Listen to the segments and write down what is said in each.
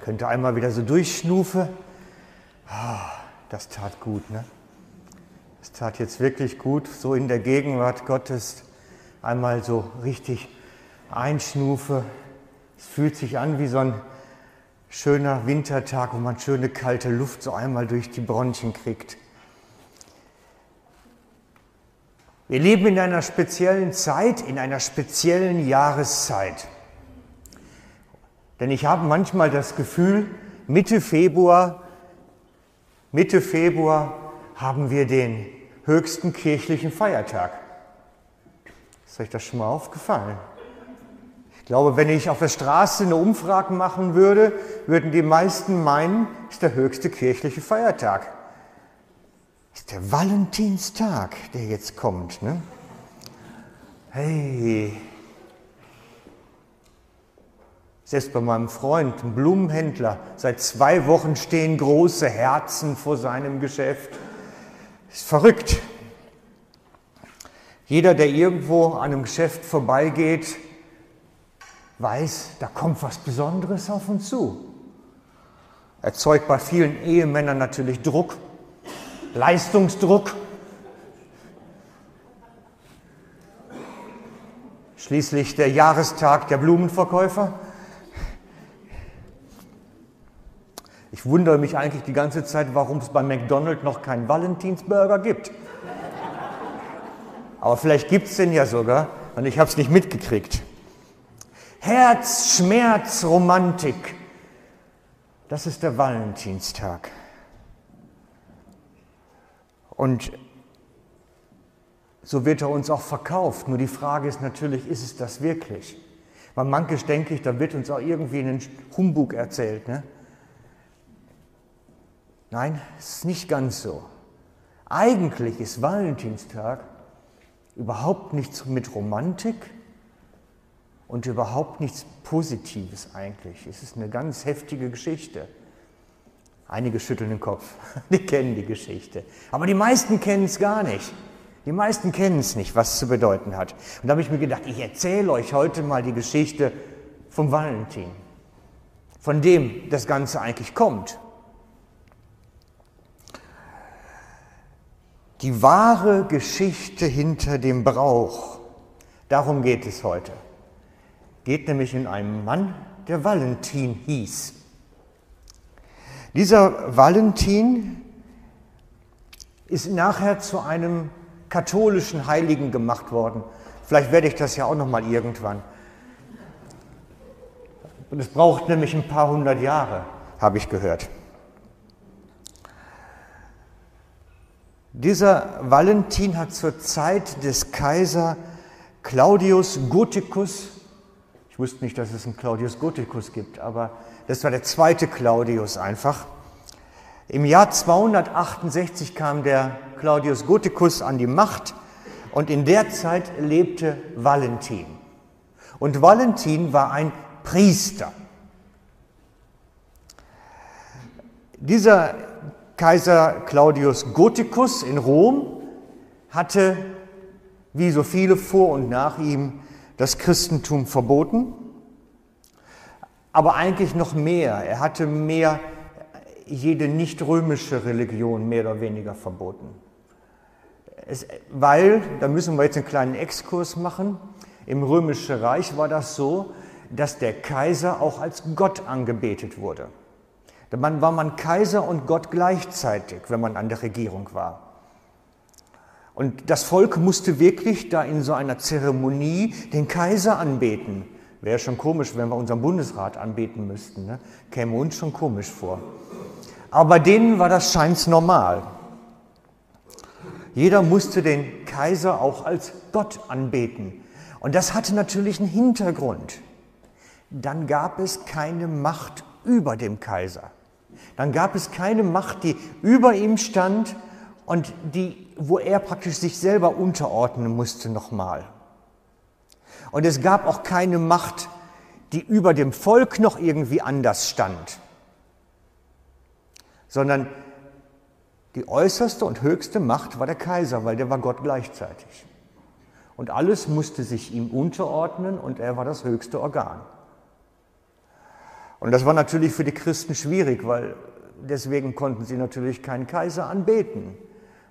könnte einmal wieder so durchschnufe. Ah, das tat gut, ne? Das tat jetzt wirklich gut, so in der Gegenwart Gottes einmal so richtig einschnufe. Es fühlt sich an wie so ein schöner Wintertag, wo man schöne kalte Luft so einmal durch die Bronchien kriegt. Wir leben in einer speziellen Zeit, in einer speziellen Jahreszeit. Denn ich habe manchmal das Gefühl, Mitte Februar, Mitte Februar haben wir den höchsten kirchlichen Feiertag. Ist euch das schon mal aufgefallen? Ich glaube, wenn ich auf der Straße eine Umfrage machen würde, würden die meisten meinen, ist der höchste kirchliche Feiertag ist der Valentinstag, der jetzt kommt. Ne? Hey, selbst bei meinem Freund, einem Blumenhändler, seit zwei Wochen stehen große Herzen vor seinem Geschäft. Ist verrückt. Jeder, der irgendwo an einem Geschäft vorbeigeht, weiß, da kommt was Besonderes auf uns zu. Erzeugt bei vielen Ehemännern natürlich Druck Leistungsdruck. Schließlich der Jahrestag der Blumenverkäufer. Ich wundere mich eigentlich die ganze Zeit, warum es bei McDonald's noch keinen Valentinsburger gibt. Aber vielleicht gibt es den ja sogar und ich habe es nicht mitgekriegt. Herz, Schmerz, Romantik. Das ist der Valentinstag. Und so wird er uns auch verkauft. Nur die Frage ist natürlich, ist es das wirklich? Weil manches denke ich, da wird uns auch irgendwie ein Humbug erzählt. Ne? Nein, es ist nicht ganz so. Eigentlich ist Valentinstag überhaupt nichts mit Romantik und überhaupt nichts Positives eigentlich. Es ist eine ganz heftige Geschichte. Einige schütteln den Kopf, die kennen die Geschichte. Aber die meisten kennen es gar nicht. Die meisten kennen es nicht, was es zu bedeuten hat. Und da habe ich mir gedacht, ich erzähle euch heute mal die Geschichte vom Valentin, von dem das Ganze eigentlich kommt. Die wahre Geschichte hinter dem Brauch, darum geht es heute. Geht nämlich in einem Mann, der Valentin hieß. Dieser Valentin ist nachher zu einem katholischen Heiligen gemacht worden. Vielleicht werde ich das ja auch noch mal irgendwann. Und es braucht nämlich ein paar hundert Jahre, habe ich gehört. Dieser Valentin hat zur Zeit des Kaiser Claudius Gothicus, ich wusste nicht, dass es einen Claudius Gothicus gibt, aber das war der zweite Claudius einfach. Im Jahr 268 kam der Claudius Gothicus an die Macht und in der Zeit lebte Valentin. Und Valentin war ein Priester. Dieser Kaiser Claudius Gothicus in Rom hatte, wie so viele vor und nach ihm, das Christentum verboten aber eigentlich noch mehr. Er hatte mehr jede nicht römische Religion mehr oder weniger verboten. Es, weil, da müssen wir jetzt einen kleinen Exkurs machen, im römischen Reich war das so, dass der Kaiser auch als Gott angebetet wurde. Man war man Kaiser und Gott gleichzeitig, wenn man an der Regierung war. Und das Volk musste wirklich da in so einer Zeremonie den Kaiser anbeten. Wäre schon komisch, wenn wir unseren Bundesrat anbeten müssten. Ne? Käme uns schon komisch vor. Aber denen war das scheins normal. Jeder musste den Kaiser auch als Gott anbeten. Und das hatte natürlich einen Hintergrund. Dann gab es keine Macht über dem Kaiser. Dann gab es keine Macht, die über ihm stand und die, wo er praktisch sich selber unterordnen musste nochmal. Und es gab auch keine Macht, die über dem Volk noch irgendwie anders stand, sondern die äußerste und höchste Macht war der Kaiser, weil der war Gott gleichzeitig. Und alles musste sich ihm unterordnen und er war das höchste Organ. Und das war natürlich für die Christen schwierig, weil deswegen konnten sie natürlich keinen Kaiser anbeten.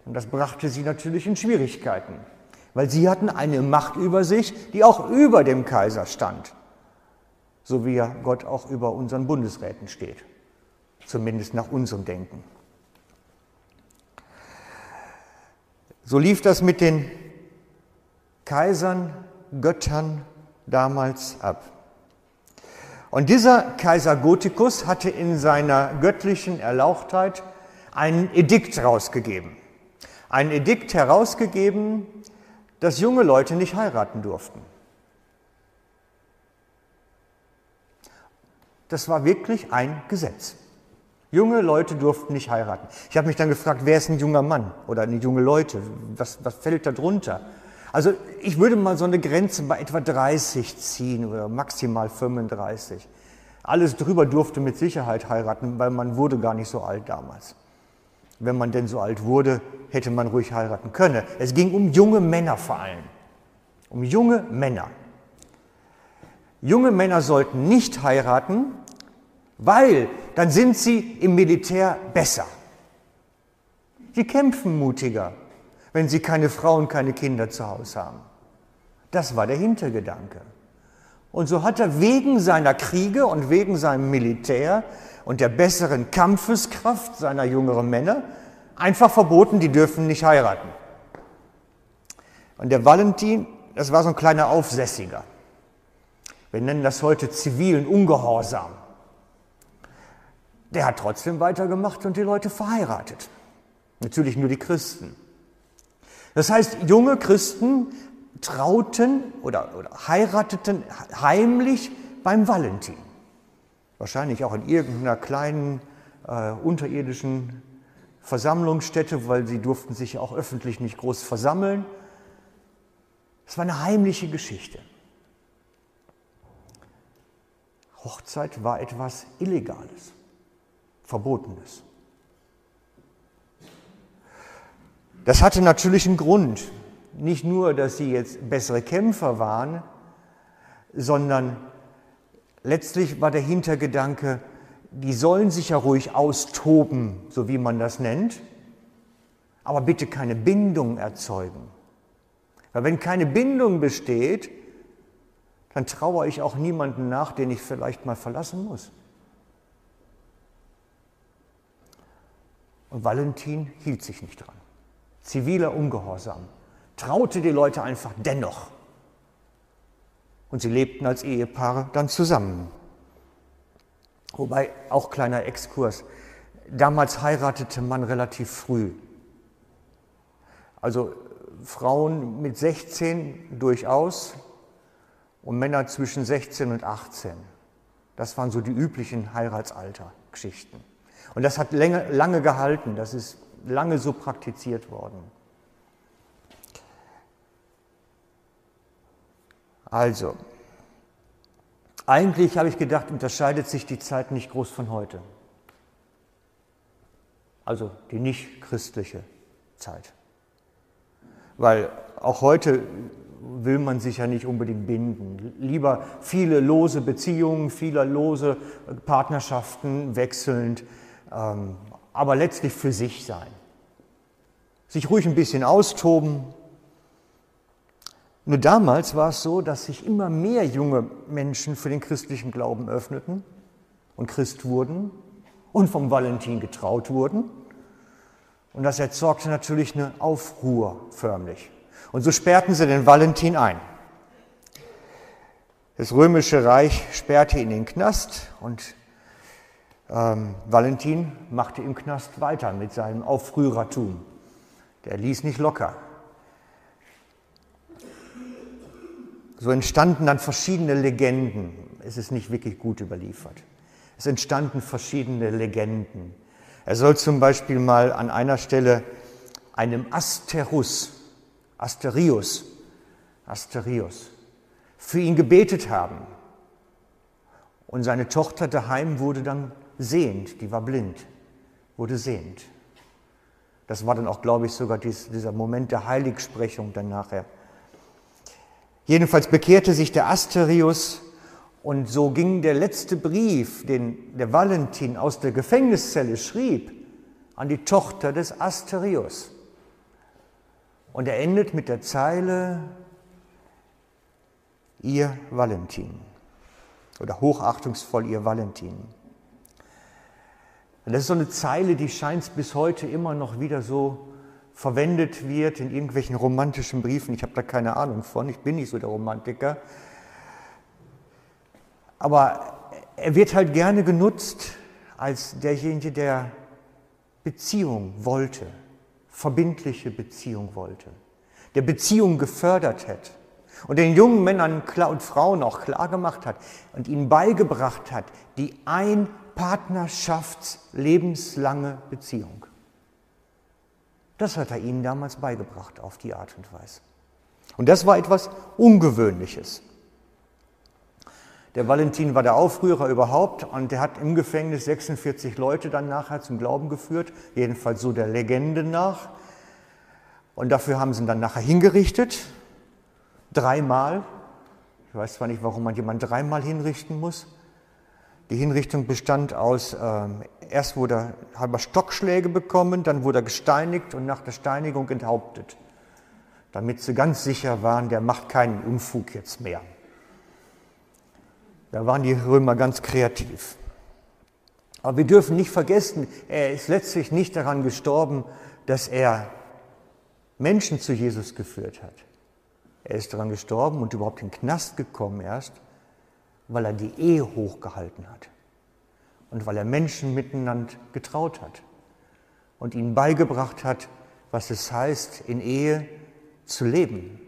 Und das brachte sie natürlich in Schwierigkeiten, weil sie hatten eine Macht über sich, die auch über dem Kaiser stand, so wie ja Gott auch über unseren Bundesräten steht, zumindest nach unserem Denken. So lief das mit den Kaisern, Göttern damals ab. Und dieser Kaiser Gothicus hatte in seiner göttlichen Erlauchtheit einen Edikt rausgegeben. Ein Edikt herausgegeben, dass junge Leute nicht heiraten durften. Das war wirklich ein Gesetz. Junge Leute durften nicht heiraten. Ich habe mich dann gefragt, wer ist ein junger Mann oder eine junge Leute? Was, was fällt da drunter? Also ich würde mal so eine Grenze bei etwa 30 ziehen oder maximal 35. Alles drüber durfte mit Sicherheit heiraten, weil man wurde gar nicht so alt damals. Wenn man denn so alt wurde, hätte man ruhig heiraten können. Es ging um junge Männer vor allem. Um junge Männer. Junge Männer sollten nicht heiraten, weil dann sind sie im Militär besser. Sie kämpfen mutiger, wenn sie keine Frau und keine Kinder zu Hause haben. Das war der Hintergedanke. Und so hat er wegen seiner Kriege und wegen seinem Militär und der besseren Kampfeskraft seiner jüngeren Männer einfach verboten, die dürfen nicht heiraten. Und der Valentin, das war so ein kleiner Aufsässiger. Wir nennen das heute zivilen Ungehorsam der hat trotzdem weitergemacht und die Leute verheiratet. Natürlich nur die Christen. Das heißt, junge Christen trauten oder, oder heirateten heimlich beim Valentin. Wahrscheinlich auch in irgendeiner kleinen äh, unterirdischen Versammlungsstätte, weil sie durften sich auch öffentlich nicht groß versammeln. Es war eine heimliche Geschichte. Hochzeit war etwas Illegales. Verbotenes. Das hatte natürlich einen Grund. Nicht nur, dass sie jetzt bessere Kämpfer waren, sondern letztlich war der Hintergedanke, die sollen sich ja ruhig austoben, so wie man das nennt, aber bitte keine Bindung erzeugen. Weil wenn keine Bindung besteht, dann traue ich auch niemanden nach, den ich vielleicht mal verlassen muss. Und Valentin hielt sich nicht dran. Ziviler Ungehorsam. Traute die Leute einfach dennoch. Und sie lebten als Ehepaare dann zusammen. Wobei, auch kleiner Exkurs, damals heiratete man relativ früh. Also Frauen mit 16 durchaus und Männer zwischen 16 und 18. Das waren so die üblichen Heiratsaltergeschichten. Und das hat lange, lange gehalten, das ist lange so praktiziert worden. Also, eigentlich habe ich gedacht, unterscheidet sich die Zeit nicht groß von heute. Also die nicht christliche Zeit. Weil auch heute will man sich ja nicht unbedingt binden. Lieber viele lose Beziehungen, viele lose Partnerschaften wechselnd, ähm, aber letztlich für sich sein. Sich ruhig ein bisschen austoben. Nur damals war es so, dass sich immer mehr junge Menschen für den christlichen Glauben öffneten und Christ wurden und vom Valentin getraut wurden. Und das erzeugte natürlich eine Aufruhr förmlich. Und so sperrten sie den Valentin ein. Das römische Reich sperrte ihn in den Knast und ähm, Valentin machte im Knast weiter mit seinem Aufrührertum. Der ließ nicht locker. So entstanden dann verschiedene Legenden. Es ist nicht wirklich gut überliefert. Es entstanden verschiedene Legenden. Er soll zum Beispiel mal an einer Stelle einem Asterus, Asterius, Asterius, für ihn gebetet haben. Und seine Tochter daheim wurde dann sehend, die war blind, wurde sehend. Das war dann auch, glaube ich, sogar dieser Moment der Heiligsprechung dann nachher. Jedenfalls bekehrte sich der Asterius Und so ging der letzte Brief, den der Valentin aus der Gefängniszelle schrieb, an die Tochter des Asterius. Und er endet mit der Zeile, ihr Valentin oder hochachtungsvoll ihr Valentin. Und das ist so eine Zeile, die scheint bis heute immer noch wieder so verwendet wird in irgendwelchen romantischen Briefen. Ich habe da keine Ahnung von, ich bin nicht so der Romantiker. Aber er wird halt gerne genutzt als derjenige, der Beziehung wollte, verbindliche Beziehung wollte, der Beziehung gefördert hat und den jungen Männern und Frauen auch klargemacht hat und ihnen beigebracht hat, die ein Partnerschafts-lebenslange Beziehung. Das hat er ihnen damals beigebracht auf die Art und Weise. Und das war etwas Ungewöhnliches. Der Valentin war der Aufrührer überhaupt und der hat im Gefängnis 46 Leute dann nachher zum Glauben geführt, jedenfalls so der Legende nach. Und dafür haben sie ihn dann nachher hingerichtet, dreimal. Ich weiß zwar nicht, warum man jemanden dreimal hinrichten muss. Die Hinrichtung bestand aus, äh, erst wurde er halber Stockschläge bekommen, dann wurde er gesteinigt und nach der Steinigung enthauptet, damit sie ganz sicher waren, der macht keinen Unfug jetzt mehr. Da waren die Römer ganz kreativ. Aber wir dürfen nicht vergessen, er ist letztlich nicht daran gestorben, dass er Menschen zu Jesus geführt hat. Er ist daran gestorben und überhaupt in den Knast gekommen erst, weil er die Ehe hochgehalten hat und weil er Menschen miteinander getraut hat und ihnen beigebracht hat, was es heißt, in Ehe zu leben.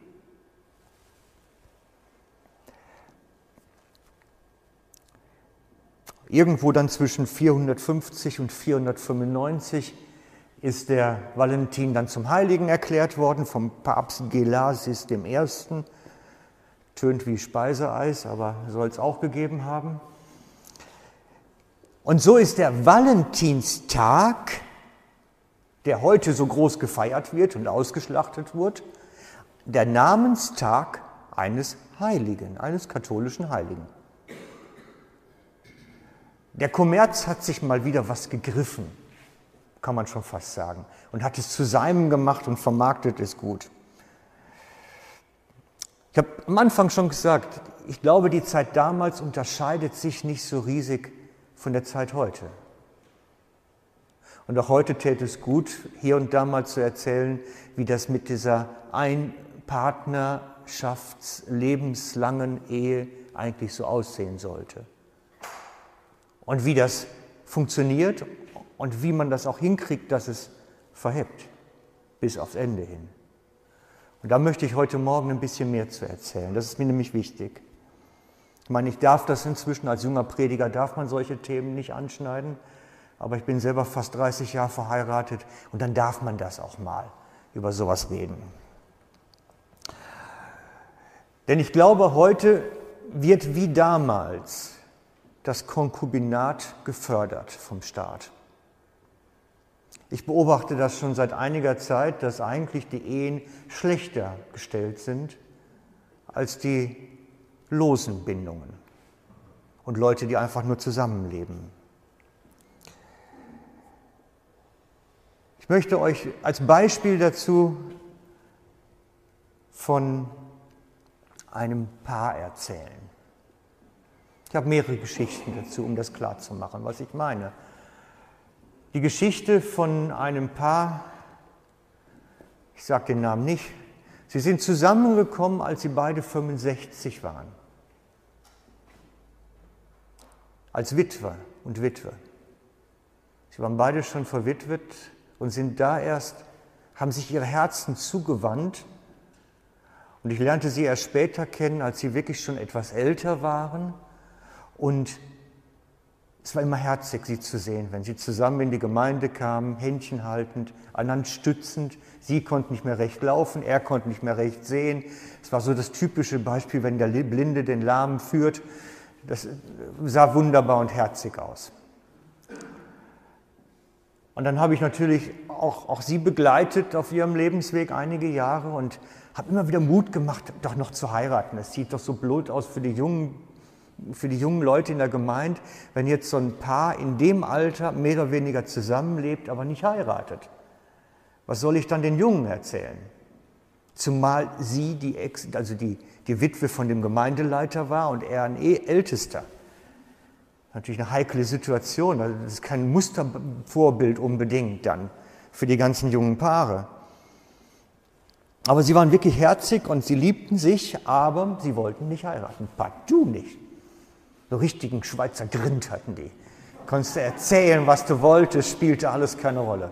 Irgendwo dann zwischen 450 und 495 ist der Valentin dann zum Heiligen erklärt worden vom Papst Gelasis I. Tönt wie Speiseeis, aber soll es auch gegeben haben. Und so ist der Valentinstag, der heute so groß gefeiert wird und ausgeschlachtet wird, der Namenstag eines Heiligen, eines katholischen Heiligen. Der Kommerz hat sich mal wieder was gegriffen, kann man schon fast sagen, und hat es zu seinem gemacht und vermarktet es gut. Ich habe am Anfang schon gesagt, ich glaube, die Zeit damals unterscheidet sich nicht so riesig von der Zeit heute. Und auch heute täte es gut, hier und da mal zu erzählen, wie das mit dieser Einpartnerschafts-lebenslangen Ehe eigentlich so aussehen sollte und wie das funktioniert und wie man das auch hinkriegt, dass es verhebt bis aufs Ende hin. Und da möchte ich heute Morgen ein bisschen mehr zu erzählen. Das ist mir nämlich wichtig. Ich meine, ich darf das inzwischen als junger Prediger, darf man solche Themen nicht anschneiden, aber ich bin selber fast 30 Jahre verheiratet und dann darf man das auch mal über sowas reden. Denn ich glaube, heute wird wie damals das Konkubinat gefördert vom Staat. Ich beobachte das schon seit einiger Zeit, dass eigentlich die Ehen schlechter gestellt sind als die losen Bindungen und Leute, die einfach nur zusammenleben. Ich möchte euch als Beispiel dazu von einem Paar erzählen. Ich habe mehrere Geschichten dazu, um das klarzumachen, was ich meine. Die Geschichte von einem Paar, ich sage den Namen nicht, sie sind zusammengekommen, als sie beide 65 waren. Als Witwer und Witwe. Sie waren beide schon verwitwet und sind da erst, haben sich ihre Herzen zugewandt. Und ich lernte sie erst später kennen, als sie wirklich schon etwas älter waren und es war immer herzig, sie zu sehen, wenn sie zusammen in die Gemeinde kamen, Händchen haltend, einander stützend. Sie konnte nicht mehr recht laufen, er konnte nicht mehr recht sehen. Es war so das typische Beispiel, wenn der Blinde den Lahmen führt. Das sah wunderbar und herzig aus. Und dann habe ich natürlich auch, auch sie begleitet auf ihrem Lebensweg einige Jahre und habe immer wieder Mut gemacht, doch noch zu heiraten. Es sieht doch so blöd aus für die jungen für die jungen Leute in der Gemeinde, wenn jetzt so ein Paar in dem Alter mehr oder weniger zusammenlebt, aber nicht heiratet? Was soll ich dann den Jungen erzählen? Zumal sie die, Ex, also die, die Witwe von dem Gemeindeleiter war und er ein Ältester. Natürlich eine heikle Situation, das ist kein Mustervorbild unbedingt dann für die ganzen jungen Paare. Aber sie waren wirklich herzig und sie liebten sich, aber sie wollten nicht heiraten. Partout nicht. So richtigen Schweizer Grind hatten die. Konntest du erzählen, was du wolltest, spielte alles keine Rolle.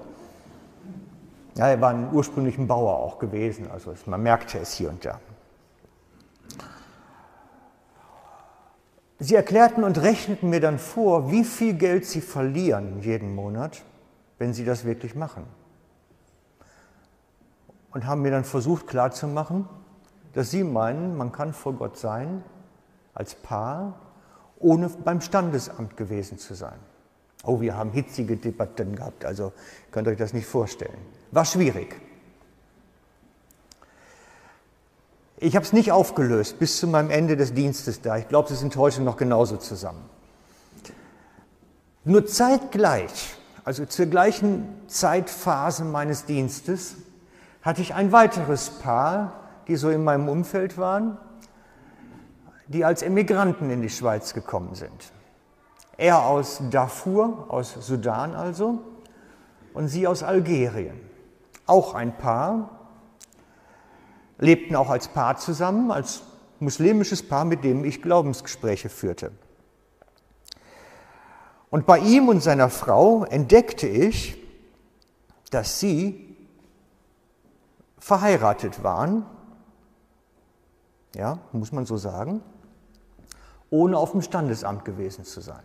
Ja, er war ein ursprünglichen Bauer auch gewesen, also man merkte es hier und da. Sie erklärten und rechneten mir dann vor, wie viel Geld sie verlieren jeden Monat, wenn sie das wirklich machen und haben mir dann versucht klarzumachen, dass sie meinen, man kann vor Gott sein als Paar, ohne beim Standesamt gewesen zu sein. Oh, wir haben hitzige Debatten gehabt, also könnt ihr euch das nicht vorstellen. War schwierig. Ich habe es nicht aufgelöst bis zu meinem Ende des Dienstes da. Ich glaube, sie sind heute noch genauso zusammen. Nur zeitgleich, also zur gleichen Zeitphase meines Dienstes, hatte ich ein weiteres Paar, die so in meinem Umfeld waren, die als Emigranten in die Schweiz gekommen sind. Er aus Darfur, aus Sudan also, und sie aus Algerien. Auch ein Paar, lebten auch als Paar zusammen, als muslimisches Paar, mit dem ich Glaubensgespräche führte. Und bei ihm und seiner Frau entdeckte ich, dass sie verheiratet waren, ja, muss man so sagen, ohne auf dem Standesamt gewesen zu sein.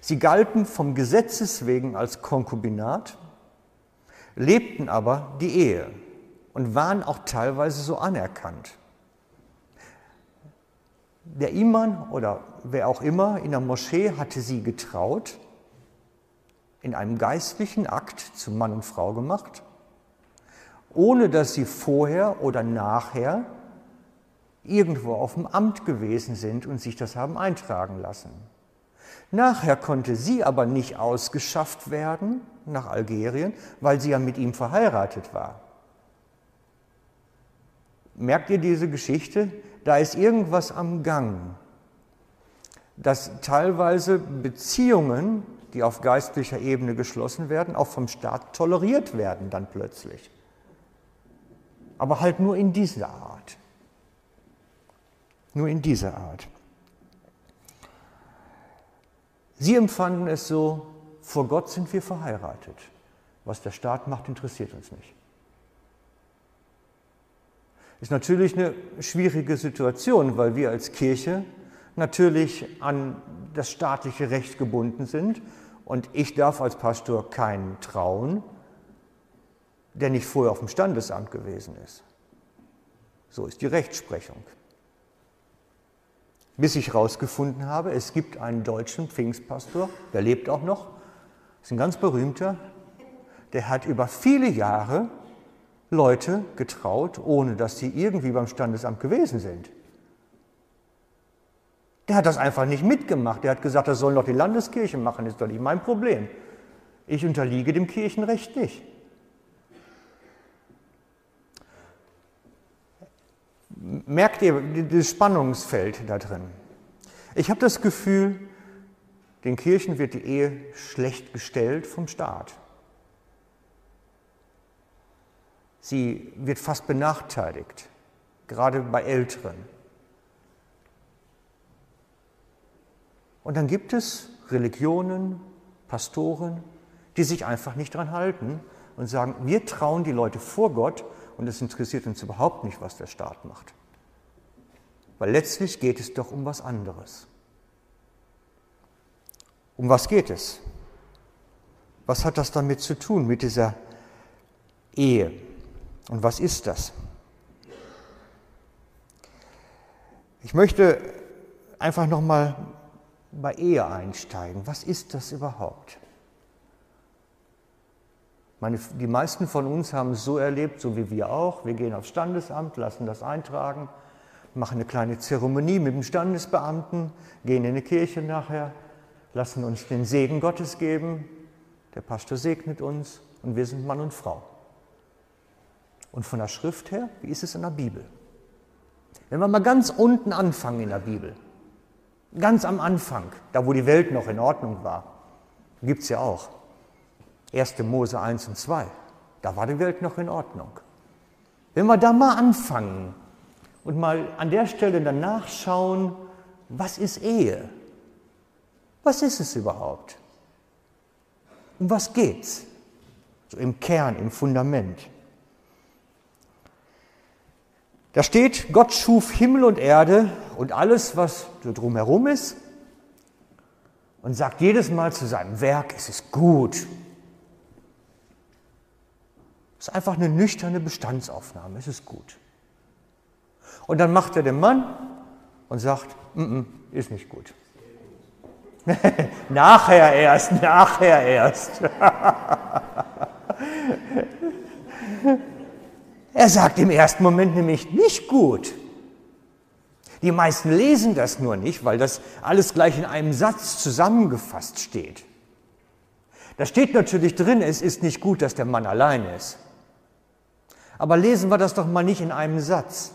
Sie galten vom Gesetzes wegen als Konkubinat, lebten aber die Ehe und waren auch teilweise so anerkannt. Der Iman oder wer auch immer in der Moschee hatte sie getraut, in einem geistlichen Akt zu Mann und Frau gemacht ohne dass sie vorher oder nachher irgendwo auf dem Amt gewesen sind und sich das haben eintragen lassen. Nachher konnte sie aber nicht ausgeschafft werden nach Algerien, weil sie ja mit ihm verheiratet war. Merkt ihr diese Geschichte? Da ist irgendwas am Gang, dass teilweise Beziehungen, die auf geistlicher Ebene geschlossen werden, auch vom Staat toleriert werden dann plötzlich aber halt nur in dieser Art. Nur in dieser Art. Sie empfanden es so, vor Gott sind wir verheiratet. Was der Staat macht, interessiert uns nicht. Ist natürlich eine schwierige Situation, weil wir als Kirche natürlich an das staatliche Recht gebunden sind und ich darf als Pastor keinen trauen, der nicht vorher auf dem Standesamt gewesen ist. So ist die Rechtsprechung. Bis ich herausgefunden habe, es gibt einen deutschen Pfingstpastor, der lebt auch noch, ist ein ganz berühmter, der hat über viele Jahre Leute getraut, ohne dass sie irgendwie beim Standesamt gewesen sind. Der hat das einfach nicht mitgemacht. Der hat gesagt, das sollen doch die Landeskirche machen, ist doch nicht mein Problem. Ich unterliege dem Kirchenrecht nicht. Merkt ihr das Spannungsfeld da drin? Ich habe das Gefühl, den Kirchen wird die Ehe schlecht gestellt vom Staat. Sie wird fast benachteiligt, gerade bei Älteren. Und dann gibt es Religionen, Pastoren, die sich einfach nicht dran halten und sagen, wir trauen die Leute vor Gott und es interessiert uns überhaupt nicht, was der Staat macht. Weil letztlich geht es doch um was anderes. Um was geht es? Was hat das damit zu tun, mit dieser Ehe? Und was ist das? Ich möchte einfach nochmal bei Ehe einsteigen. Was ist das überhaupt? Meine, die meisten von uns haben es so erlebt, so wie wir auch. Wir gehen aufs Standesamt, lassen das eintragen machen eine kleine Zeremonie mit dem Standesbeamten, gehen in die Kirche nachher, lassen uns den Segen Gottes geben. Der Pastor segnet uns und wir sind Mann und Frau. Und von der Schrift her, wie ist es in der Bibel? Wenn wir mal ganz unten anfangen in der Bibel, ganz am Anfang, da wo die Welt noch in Ordnung war, gibt es ja auch 1. Mose 1 und 2, da war die Welt noch in Ordnung. Wenn wir da mal anfangen und mal an der Stelle dann nachschauen, was ist Ehe? Was ist es überhaupt? Um was geht's? So im Kern, im Fundament. Da steht, Gott schuf Himmel und Erde und alles, was so drumherum ist, und sagt jedes Mal zu seinem Werk, es ist gut. Ist einfach eine nüchterne Bestandsaufnahme, es ist gut. Und dann macht er den Mann und sagt, mm -mm, ist nicht gut. nachher erst, nachher erst. er sagt im ersten Moment nämlich nicht gut. Die meisten lesen das nur nicht, weil das alles gleich in einem Satz zusammengefasst steht. Da steht natürlich drin, es ist nicht gut, dass der Mann allein ist. Aber lesen wir das doch mal nicht in einem Satz,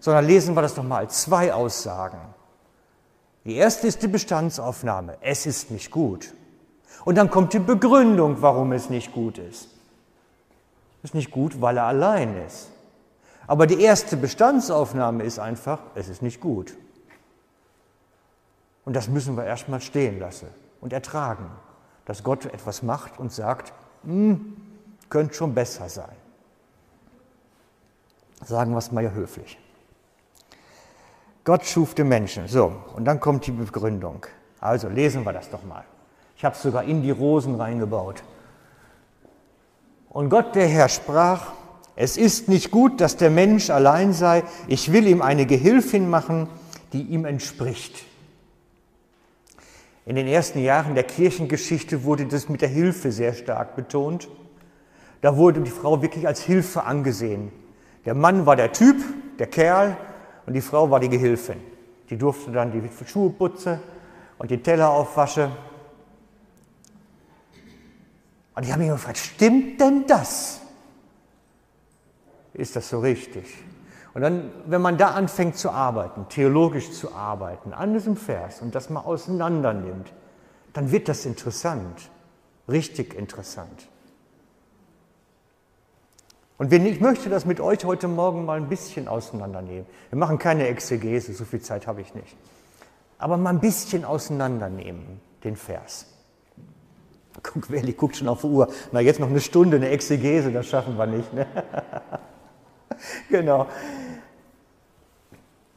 sondern lesen wir das doch mal als zwei Aussagen. Die erste ist die Bestandsaufnahme. Es ist nicht gut. Und dann kommt die Begründung, warum es nicht gut ist. Es ist nicht gut, weil er allein ist. Aber die erste Bestandsaufnahme ist einfach, es ist nicht gut. Und das müssen wir erstmal stehen lassen und ertragen, dass Gott etwas macht und sagt, hm, könnte schon besser sein. Sagen wir es mal höflich. Gott schuf den Menschen. So, und dann kommt die Begründung. Also lesen wir das doch mal. Ich habe es sogar in die Rosen reingebaut. Und Gott der Herr sprach, es ist nicht gut, dass der Mensch allein sei. Ich will ihm eine Gehilfin machen, die ihm entspricht. In den ersten Jahren der Kirchengeschichte wurde das mit der Hilfe sehr stark betont. Da wurde die Frau wirklich als Hilfe angesehen. Der Mann war der Typ, der Kerl, und die Frau war die Gehilfin. Die durfte dann die Schuhe putzen und die Teller aufwaschen. Und ich habe mich gefragt, stimmt denn das? Ist das so richtig? Und dann, wenn man da anfängt zu arbeiten, theologisch zu arbeiten, an diesem Vers und das mal auseinander nimmt, dann wird das interessant, richtig interessant. Und ich möchte das mit euch heute Morgen mal ein bisschen auseinandernehmen. Wir machen keine Exegese, so viel Zeit habe ich nicht. Aber mal ein bisschen auseinandernehmen, den Vers. Guck, Welli guckt schon auf die Uhr. Na, jetzt noch eine Stunde, eine Exegese, das schaffen wir nicht. Ne? genau.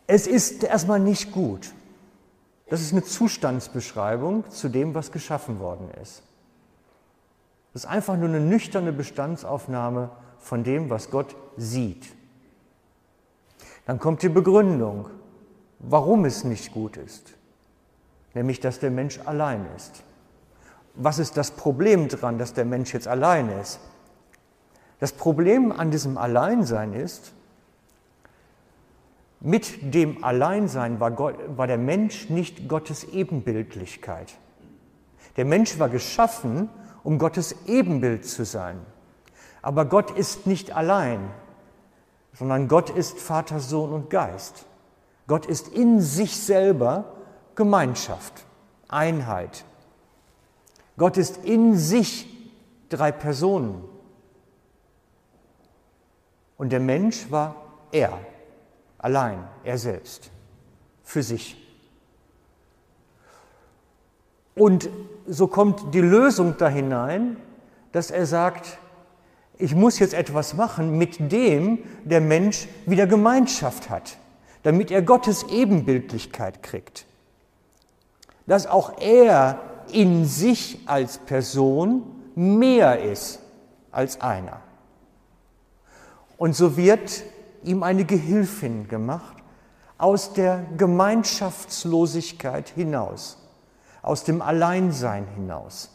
Es ist erstmal nicht gut. Das ist eine Zustandsbeschreibung zu dem, was geschaffen worden ist. Das ist einfach nur eine nüchterne Bestandsaufnahme von dem, was Gott sieht. Dann kommt die Begründung, warum es nicht gut ist, nämlich dass der Mensch allein ist. Was ist das Problem daran, dass der Mensch jetzt allein ist? Das Problem an diesem Alleinsein ist, mit dem Alleinsein war, Gott, war der Mensch nicht Gottes Ebenbildlichkeit. Der Mensch war geschaffen, um Gottes Ebenbild zu sein. Aber Gott ist nicht allein, sondern Gott ist Vater, Sohn und Geist. Gott ist in sich selber Gemeinschaft, Einheit. Gott ist in sich drei Personen. Und der Mensch war er, allein, er selbst, für sich. Und so kommt die Lösung da hinein, dass er sagt, ich muss jetzt etwas machen, mit dem der Mensch wieder Gemeinschaft hat, damit er Gottes Ebenbildlichkeit kriegt. Dass auch er in sich als Person mehr ist als einer. Und so wird ihm eine Gehilfin gemacht aus der Gemeinschaftslosigkeit hinaus, aus dem Alleinsein hinaus.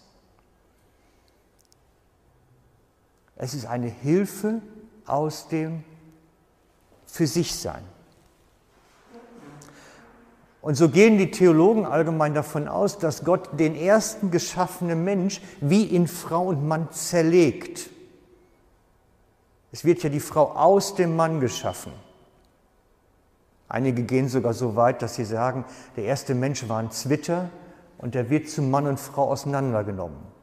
Es ist eine Hilfe aus dem Für sich sein. Und so gehen die Theologen allgemein davon aus, dass Gott den ersten geschaffenen Mensch wie in Frau und Mann zerlegt. Es wird ja die Frau aus dem Mann geschaffen. Einige gehen sogar so weit, dass sie sagen, der erste Mensch war ein Zwitter und der wird zu Mann und Frau auseinandergenommen.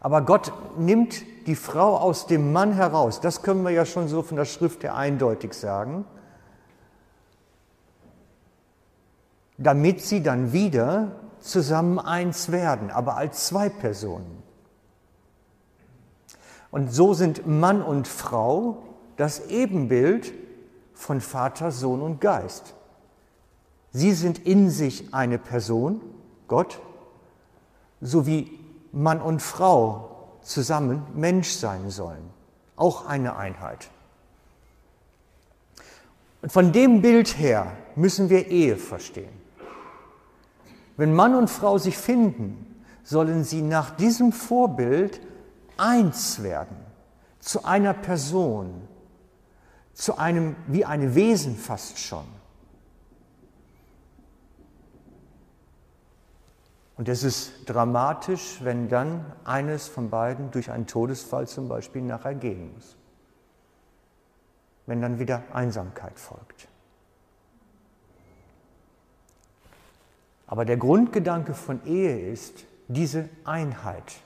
Aber Gott nimmt die Frau aus dem Mann heraus. Das können wir ja schon so von der Schrift her eindeutig sagen. damit sie dann wieder zusammen eins werden, aber als zwei Personen. Und so sind Mann und Frau das Ebenbild von Vater, Sohn und Geist. Sie sind in sich eine Person, Gott, so wie Mann und Frau zusammen Mensch sein sollen. Auch eine Einheit. Und von dem Bild her müssen wir Ehe verstehen. Wenn Mann und Frau sich finden, sollen sie nach diesem Vorbild eins werden, zu einer Person, zu einem wie ein Wesen fast schon. Und es ist dramatisch, wenn dann eines von beiden durch einen Todesfall zum Beispiel nachher gehen muss. Wenn dann wieder Einsamkeit folgt. Aber der Grundgedanke von Ehe ist diese Einheit,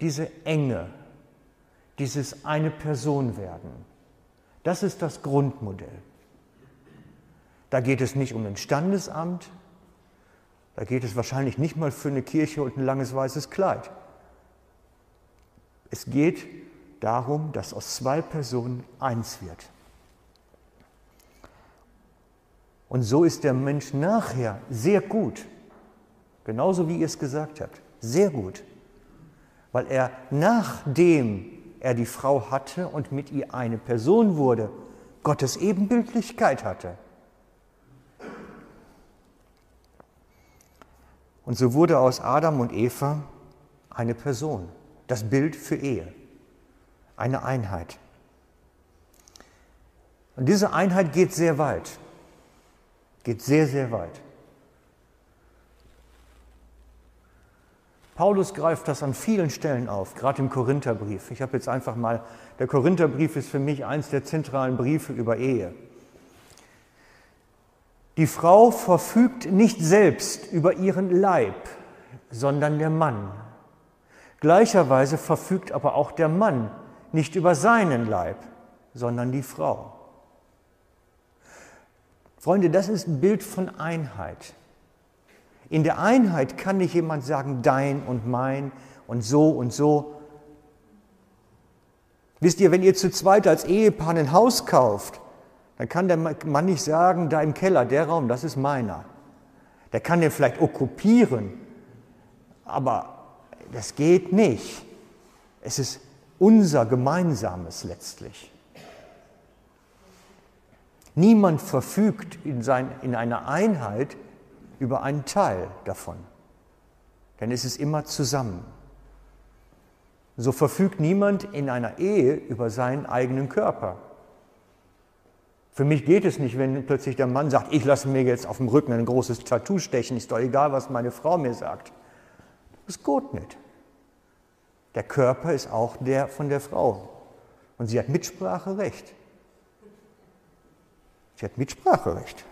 diese Enge, dieses eine Person werden. Das ist das Grundmodell. Da geht es nicht um ein Standesamt, da geht es wahrscheinlich nicht mal für eine Kirche und ein langes weißes Kleid. Es geht darum, dass aus zwei Personen eins wird. Und so ist der Mensch nachher sehr gut, genauso wie ihr es gesagt habt, sehr gut, weil er nachdem er die Frau hatte und mit ihr eine Person wurde, Gottes Ebenbildlichkeit hatte. Und so wurde aus Adam und Eva eine Person, das Bild für Ehe, eine Einheit. Und diese Einheit geht sehr weit. Geht sehr, sehr weit. Paulus greift das an vielen Stellen auf, gerade im Korintherbrief. Ich habe jetzt einfach mal, der Korintherbrief ist für mich eins der zentralen Briefe über Ehe. Die Frau verfügt nicht selbst über ihren Leib, sondern der Mann. Gleicherweise verfügt aber auch der Mann nicht über seinen Leib, sondern die Frau. Freunde, das ist ein Bild von Einheit. In der Einheit kann nicht jemand sagen, dein und mein und so und so. Wisst ihr, wenn ihr zu zweit als Ehepaar ein Haus kauft, dann kann der Mann nicht sagen, da im Keller, der Raum, das ist meiner. Der kann den vielleicht okkupieren, aber das geht nicht. Es ist unser gemeinsames letztlich. Niemand verfügt in, sein, in einer Einheit über einen Teil davon, denn es ist immer zusammen. So verfügt niemand in einer Ehe über seinen eigenen Körper. Für mich geht es nicht, wenn plötzlich der Mann sagt, ich lasse mir jetzt auf dem Rücken ein großes Tattoo stechen, ist doch egal, was meine Frau mir sagt. Das geht nicht. Der Körper ist auch der von der Frau. Und sie hat Mitspracherecht. Sie hat Mitspracherecht.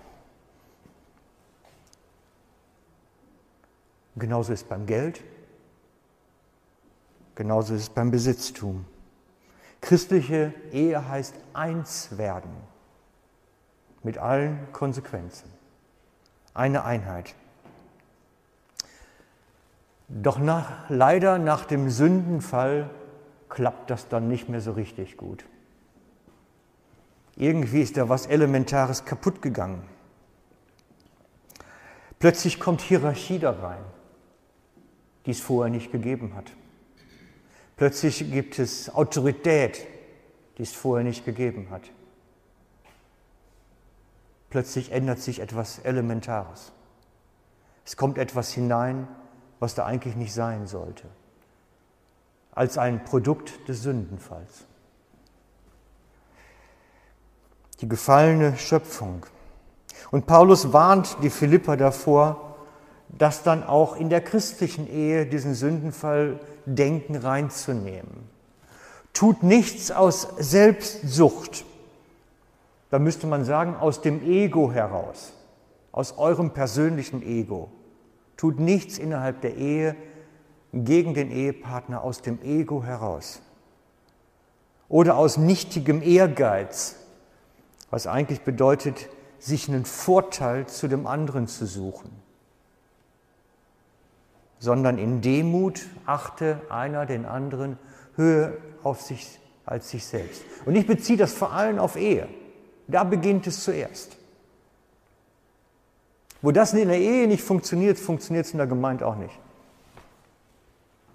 Genauso ist es beim Geld, genauso ist es beim Besitztum. Christliche Ehe heißt eins werden mit allen Konsequenzen. Eine Einheit. Doch nach, leider nach dem Sündenfall klappt das dann nicht mehr so richtig gut. Irgendwie ist da was Elementares kaputt gegangen. Plötzlich kommt Hierarchie da rein, die es vorher nicht gegeben hat. Plötzlich gibt es Autorität, die es vorher nicht gegeben hat. Plötzlich ändert sich etwas Elementares. Es kommt etwas hinein, was da eigentlich nicht sein sollte, als ein Produkt des Sündenfalls die gefallene Schöpfung, Und Paulus warnt die Philipper davor, das dann auch in der christlichen Ehe diesen Sündenfall Denken reinzunehmen. Tut nichts aus Selbstsucht. Da müsste man sagen, aus dem Ego heraus, aus eurem persönlichen Ego. Tut nichts innerhalb der Ehe gegen den Ehepartner aus dem Ego heraus. Oder aus nichtigem Ehrgeiz, was eigentlich bedeutet, sich einen Vorteil zu dem anderen zu suchen, sondern in Demut achte einer den anderen höher auf sich als sich selbst. Und ich beziehe das vor allem auf Ehe. Da beginnt es zuerst. Wo das in der Ehe nicht funktioniert, funktioniert es in der Gemeinde auch nicht.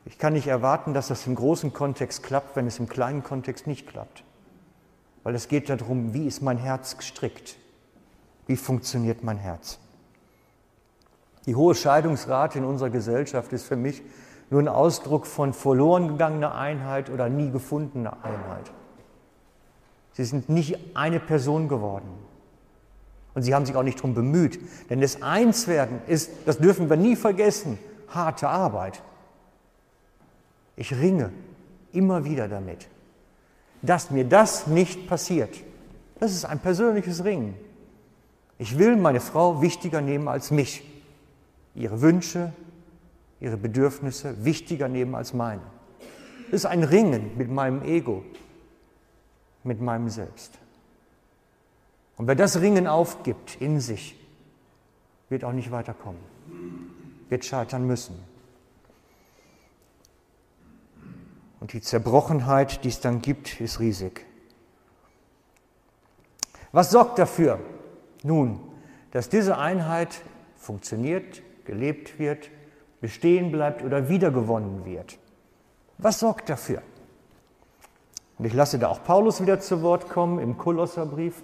Ich kann nicht erwarten, dass das im großen Kontext klappt, wenn es im kleinen Kontext nicht klappt. Weil es geht darum, wie ist mein Herz gestrickt? Wie funktioniert mein Herz? Die hohe Scheidungsrate in unserer Gesellschaft ist für mich nur ein Ausdruck von verloren gegangener Einheit oder nie gefundener Einheit. Sie sind nicht eine Person geworden. Und sie haben sich auch nicht darum bemüht. Denn das Einswerden ist, das dürfen wir nie vergessen, harte Arbeit. Ich ringe immer wieder damit, dass mir das nicht passiert. Das ist ein persönliches Ringen. Ich will meine Frau wichtiger nehmen als mich. Ihre Wünsche, ihre Bedürfnisse wichtiger nehmen als meine. Das ist ein Ringen mit meinem Ego, mit meinem Selbst. Und wer das Ringen aufgibt in sich, wird auch nicht weiterkommen, wird scheitern müssen. Und die Zerbrochenheit, die es dann gibt, ist riesig. Was sorgt dafür, nun, dass diese Einheit funktioniert, gelebt wird, bestehen bleibt oder wiedergewonnen wird? Was sorgt dafür? Und ich lasse da auch Paulus wieder zu Wort kommen im Kolosserbrief.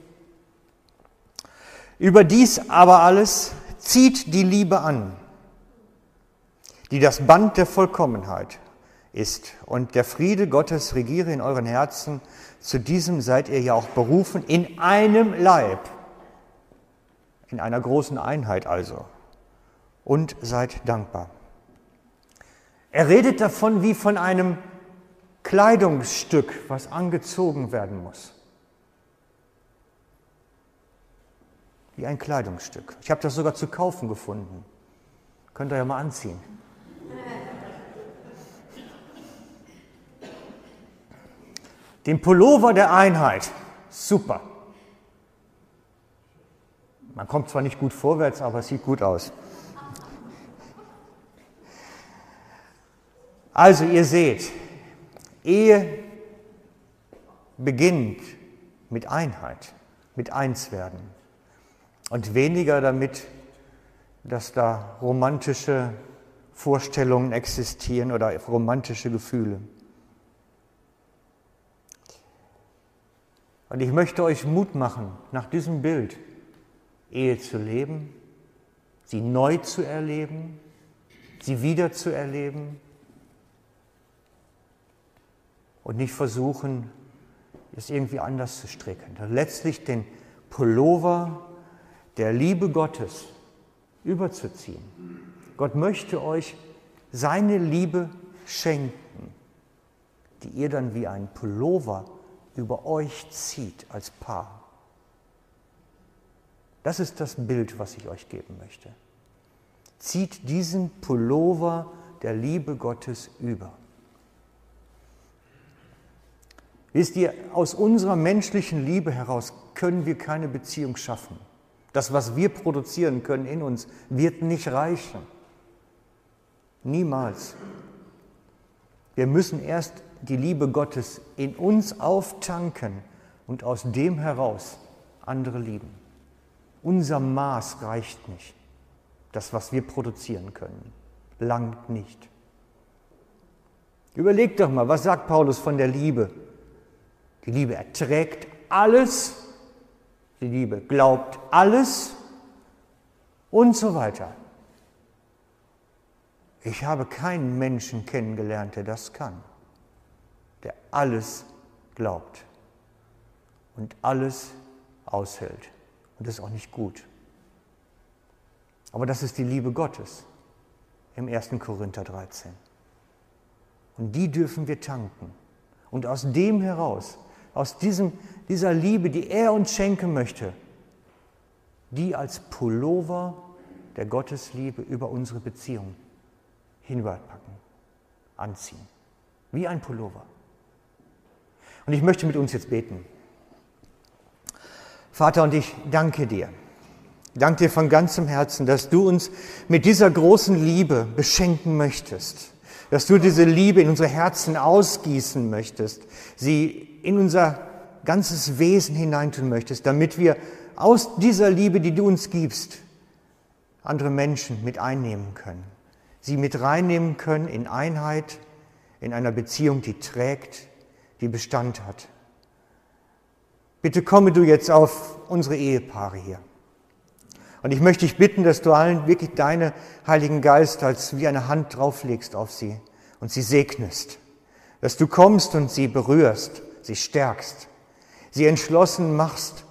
Überdies aber alles zieht die Liebe an, die das Band der Vollkommenheit ist. Und der Friede Gottes regiere in euren Herzen. Zu diesem seid ihr ja auch berufen, in einem Leib, in einer großen Einheit also. Und seid dankbar. Er redet davon wie von einem Kleidungsstück, was angezogen werden muss. wie ein Kleidungsstück. Ich habe das sogar zu kaufen gefunden. Könnt ihr ja mal anziehen. Den Pullover der Einheit. Super. Man kommt zwar nicht gut vorwärts, aber es sieht gut aus. Also ihr seht, Ehe beginnt mit Einheit, mit Einswerden und weniger damit, dass da romantische Vorstellungen existieren oder romantische Gefühle. Und ich möchte euch Mut machen, nach diesem Bild Ehe zu leben, sie neu zu erleben, sie wieder zu erleben und nicht versuchen, es irgendwie anders zu stricken. Letztlich den Pullover der Liebe Gottes überzuziehen. Gott möchte euch seine Liebe schenken, die ihr dann wie ein Pullover über euch zieht als Paar. Das ist das Bild, was ich euch geben möchte. Zieht diesen Pullover der Liebe Gottes über. Wisst ihr, aus unserer menschlichen Liebe heraus können wir keine Beziehung schaffen. Das, was wir produzieren können in uns, wird nicht reichen. Niemals. Wir müssen erst die Liebe Gottes in uns auftanken und aus dem heraus andere lieben. Unser Maß reicht nicht. Das, was wir produzieren können, langt nicht. Überlegt doch mal, was sagt Paulus von der Liebe? Die Liebe erträgt alles die Liebe glaubt alles und so weiter. Ich habe keinen Menschen kennengelernt, der das kann, der alles glaubt und alles aushält. Und das ist auch nicht gut. Aber das ist die Liebe Gottes im 1. Korinther 13. Und die dürfen wir tanken. Und aus dem heraus, aus diesem, dieser Liebe, die er uns schenken möchte, die als Pullover der Gottesliebe über unsere Beziehung hinüberpacken, anziehen. Wie ein Pullover. Und ich möchte mit uns jetzt beten. Vater, und ich danke dir. Danke dir von ganzem Herzen, dass du uns mit dieser großen Liebe beschenken möchtest. Dass du diese Liebe in unsere Herzen ausgießen möchtest, sie in unser ganzes Wesen hineintun möchtest, damit wir aus dieser Liebe, die du uns gibst, andere Menschen mit einnehmen können. Sie mit reinnehmen können in Einheit, in einer Beziehung, die trägt, die Bestand hat. Bitte komme du jetzt auf unsere Ehepaare hier. Und ich möchte dich bitten, dass du allen wirklich deine Heiligen Geist als wie eine Hand drauflegst auf sie und sie segnest. Dass du kommst und sie berührst, sie stärkst, sie entschlossen machst,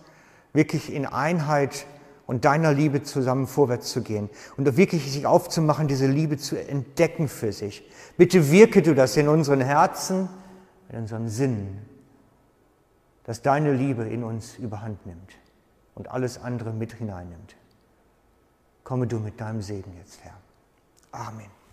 wirklich in Einheit und deiner Liebe zusammen vorwärts zu gehen und wirklich sich aufzumachen, diese Liebe zu entdecken für sich. Bitte wirke du das in unseren Herzen, in unseren Sinnen, dass deine Liebe in uns überhand nimmt und alles andere mit hineinnimmt. Komme du mit deinem Segen jetzt, Herr. Amen.